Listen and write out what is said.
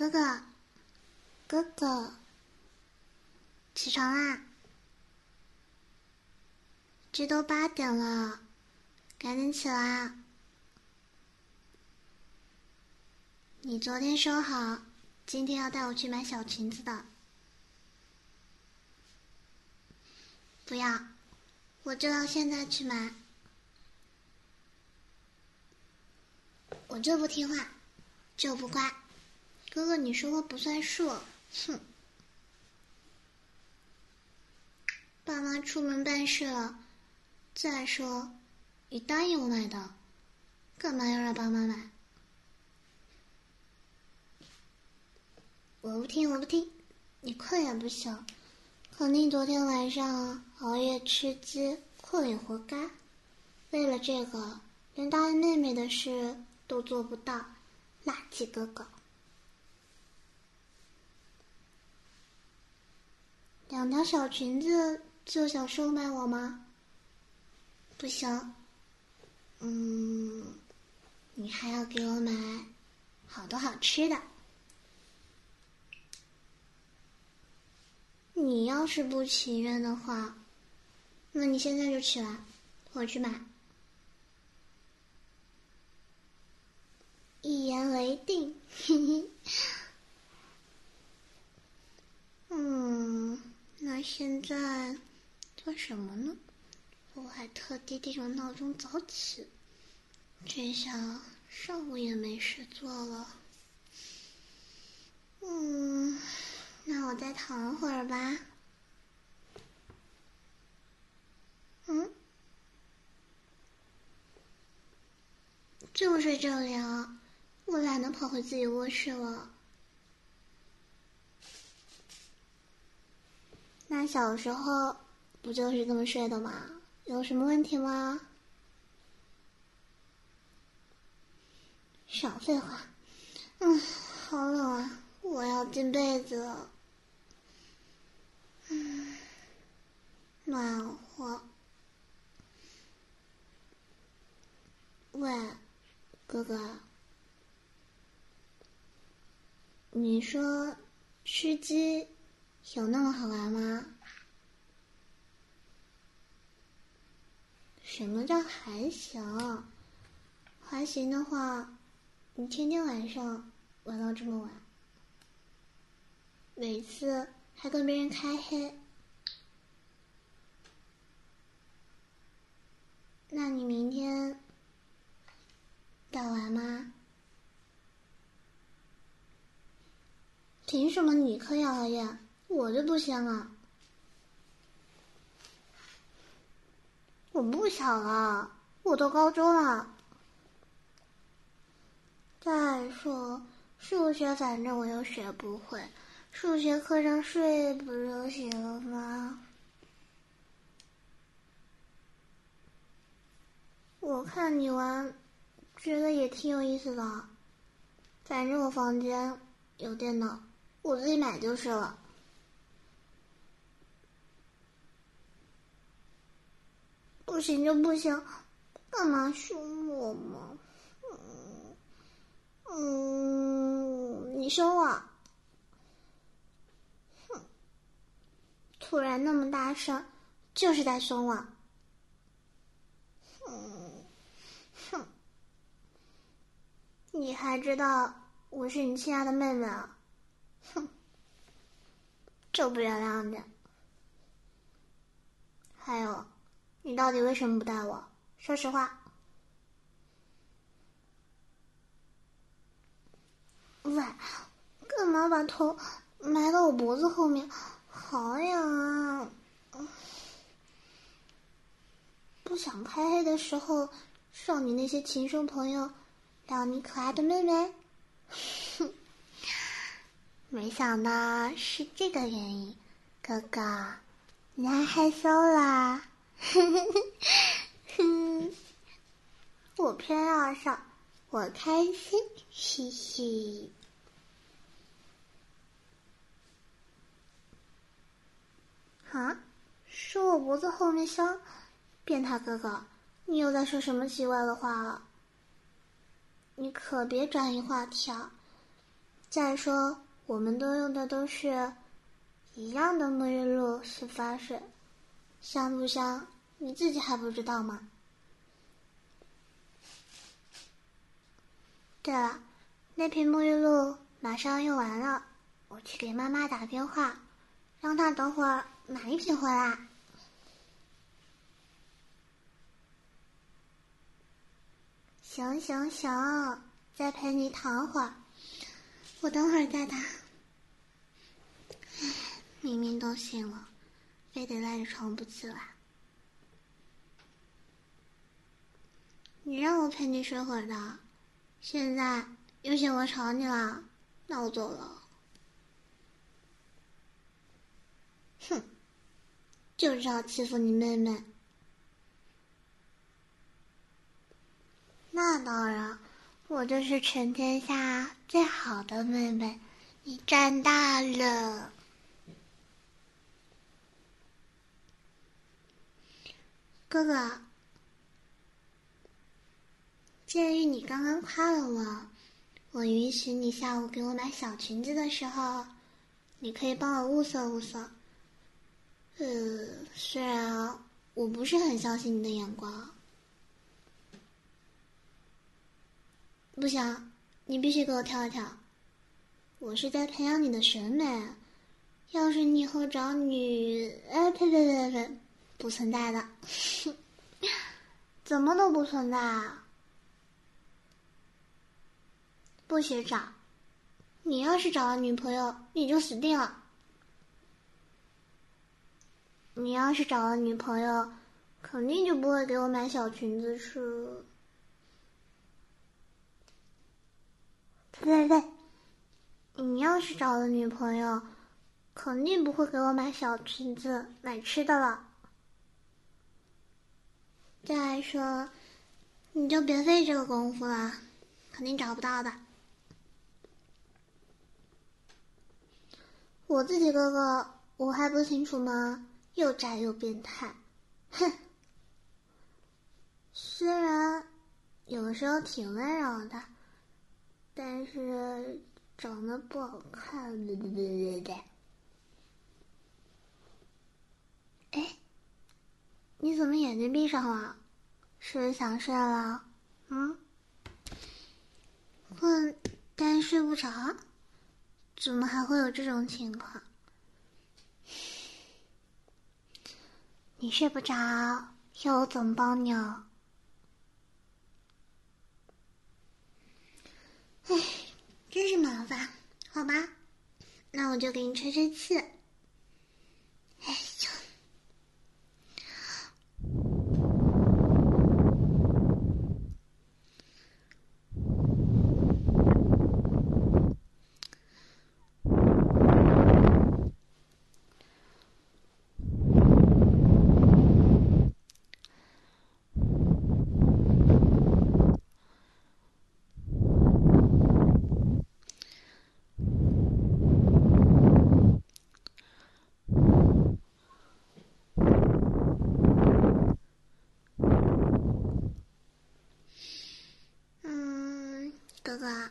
哥哥，哥哥，起床啦！这都八点了，赶紧起来！你昨天说好，今天要带我去买小裙子的。不要，我就要现在去买。我就不听话，就不乖。哥哥，你说话不算数，哼！爸妈出门办事了，再说，你答应我买的，干嘛要让爸妈买？我不听，我不听，你困也不行，肯定昨天晚上熬夜吃鸡，困也活该。为了这个，连答应妹妹的事都做不到，垃圾哥哥。两条小裙子就想收买我吗？不行，嗯，你还要给我买好多好吃的。你要是不情愿的话，那你现在就起来，我去买。一言为定，嗯。那现在做什么呢？我还特地定了闹钟早起，这下上午也没事做了。嗯，那我再躺会儿吧。嗯，就睡这里啊，我懒得跑回自己卧室了。那小时候不就是这么睡的吗？有什么问题吗？少废话。嗯，好冷啊，我要进被子了。嗯，暖和。喂，哥哥，你说吃鸡？有那么好玩吗？什么叫还行？还行的话，你天天晚上玩到这么晚，每次还跟别人开黑，那你明天敢玩吗？凭什么你可以熬夜？我就不行了，我不小了，我都高中了。再说数学，反正我又学不会，数学课上睡不就行了吗？我看你玩，觉得也挺有意思的。反正我房间有电脑，我自己买就是了。不行就不行，干嘛凶我嘛？嗯嗯，你凶我？哼！突然那么大声，就是在凶我。哼哼！你还知道我是你亲爱的妹妹啊？哼！就不原谅你。还有。你到底为什么不带我？说实话。喂，干嘛把头埋到我脖子后面？好痒啊！不想开黑的时候，让你那些情圣朋友撩你可爱的妹妹。没想到是这个原因，哥哥，你还害羞啦？哼哼哼哼，我偏要笑，我开心，嘻嘻。啊？说我脖子后面香？变态哥哥，你又在说什么奇怪的话了？你可别转移话题啊！再说，我们都用的都是一样的沐浴露洗发水，香不香？你自己还不知道吗？对了，那瓶沐浴露马上用完了，我去给妈妈打电话，让她等会儿买一瓶回来。行行行，再陪你躺会儿。我等会儿再打。明明都醒了，非得赖着床不起来。你让我陪你睡会儿的，现在又嫌我吵你了，那我走了。哼，就知道欺负你妹妹。那当然。我就是全天下最好的妹妹，你长大了，哥哥。鉴于你刚刚夸了我，我允许你下午给我买小裙子的时候，你可以帮我物色物色。呃，虽然我不是很相信你的眼光。不行，你必须给我挑一挑。我是在培养你的审美。要是你以后找女……哎，呸呸呸呸，不存在的，怎么都不存在啊！不许找。你要是找了女朋友，你就死定了。你要是找了女朋友，肯定就不会给我买小裙子吃。对对对，你要是找了女朋友，肯定不会给我买小裙子、买吃的了。再说，你就别费这个功夫了，肯定找不到的。我自己哥哥，我还不清楚吗？又宅又变态，哼！虽然有的时候挺温柔的。但是长得不好看，对对对对对。哎，你怎么眼睛闭上了？是不是想睡了？嗯？困，但睡不着？怎么还会有这种情况？你睡不着，要我怎么帮你啊？唉，真是麻烦，好吧，那我就给你吹吹气。哎呦！哥，